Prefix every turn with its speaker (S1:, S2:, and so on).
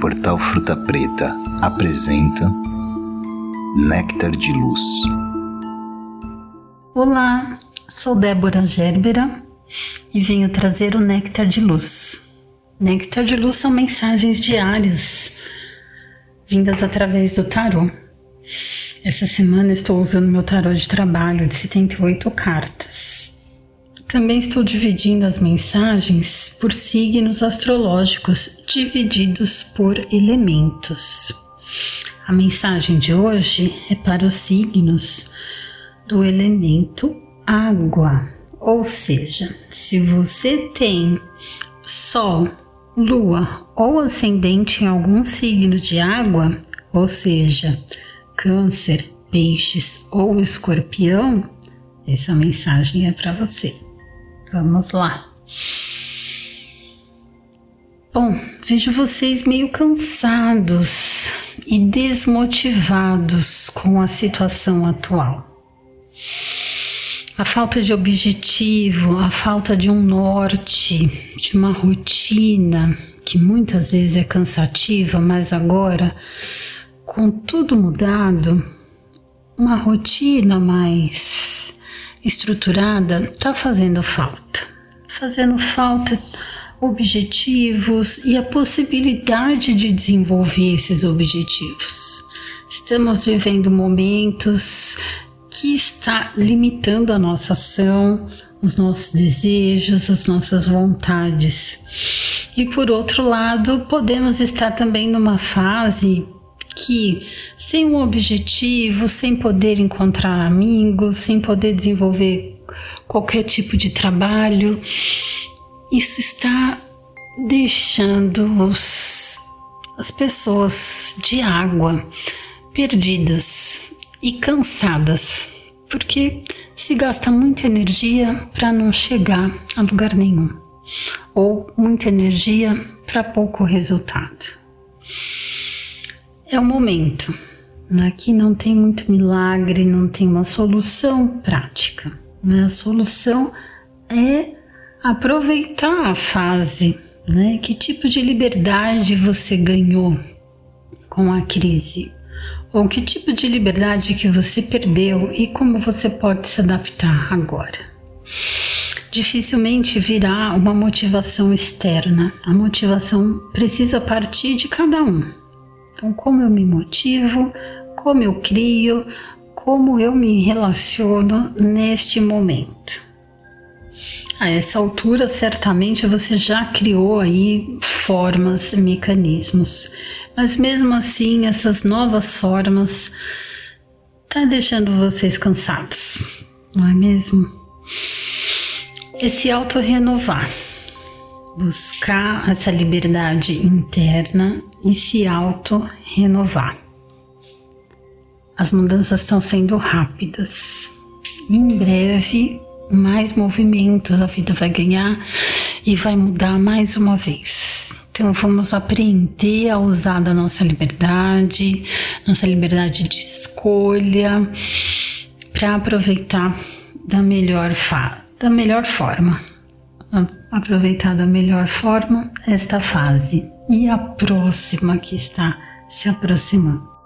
S1: Portal Fruta Preta apresenta Néctar de Luz.
S2: Olá, sou Débora Gerbera e venho trazer o Néctar de Luz. Néctar de Luz são mensagens diárias vindas através do tarô. Essa semana estou usando meu tarô de trabalho de 78 cartas. Também estou dividindo as mensagens por signos astrológicos divididos por elementos. A mensagem de hoje é para os signos do elemento água, ou seja, se você tem Sol, Lua ou ascendente em algum signo de água, ou seja, Câncer, Peixes ou Escorpião, essa mensagem é para você. Vamos lá. Bom, vejo vocês meio cansados e desmotivados com a situação atual. A falta de objetivo, a falta de um norte, de uma rotina que muitas vezes é cansativa, mas agora, com tudo mudado, uma rotina mais estruturada está fazendo falta. Fazendo falta objetivos e a possibilidade de desenvolver esses objetivos. Estamos vivendo momentos que está limitando a nossa ação, os nossos desejos, as nossas vontades. E por outro lado, podemos estar também numa fase que, sem um objetivo, sem poder encontrar amigos, sem poder desenvolver qualquer tipo de trabalho, isso está deixando os, as pessoas de água perdidas e cansadas, porque se gasta muita energia para não chegar a lugar nenhum, ou muita energia para pouco resultado. É o momento. Aqui não tem muito milagre, não tem uma solução prática. Né? A solução é aproveitar a fase. Né? Que tipo de liberdade você ganhou com a crise? Ou que tipo de liberdade que você perdeu e como você pode se adaptar agora? Dificilmente virá uma motivação externa. A motivação precisa partir de cada um. Então, como eu me motivo, como eu crio, como eu me relaciono neste momento. A essa altura, certamente você já criou aí formas, mecanismos, mas mesmo assim, essas novas formas tá deixando vocês cansados, não é mesmo? Esse auto-renovar buscar essa liberdade interna e se auto-renovar. As mudanças estão sendo rápidas. Em breve, mais movimentos a vida vai ganhar e vai mudar mais uma vez. Então vamos aprender a usar da nossa liberdade, nossa liberdade de escolha, para aproveitar da melhor, da melhor forma aproveitar da melhor forma esta fase e a próxima que está se aproximando.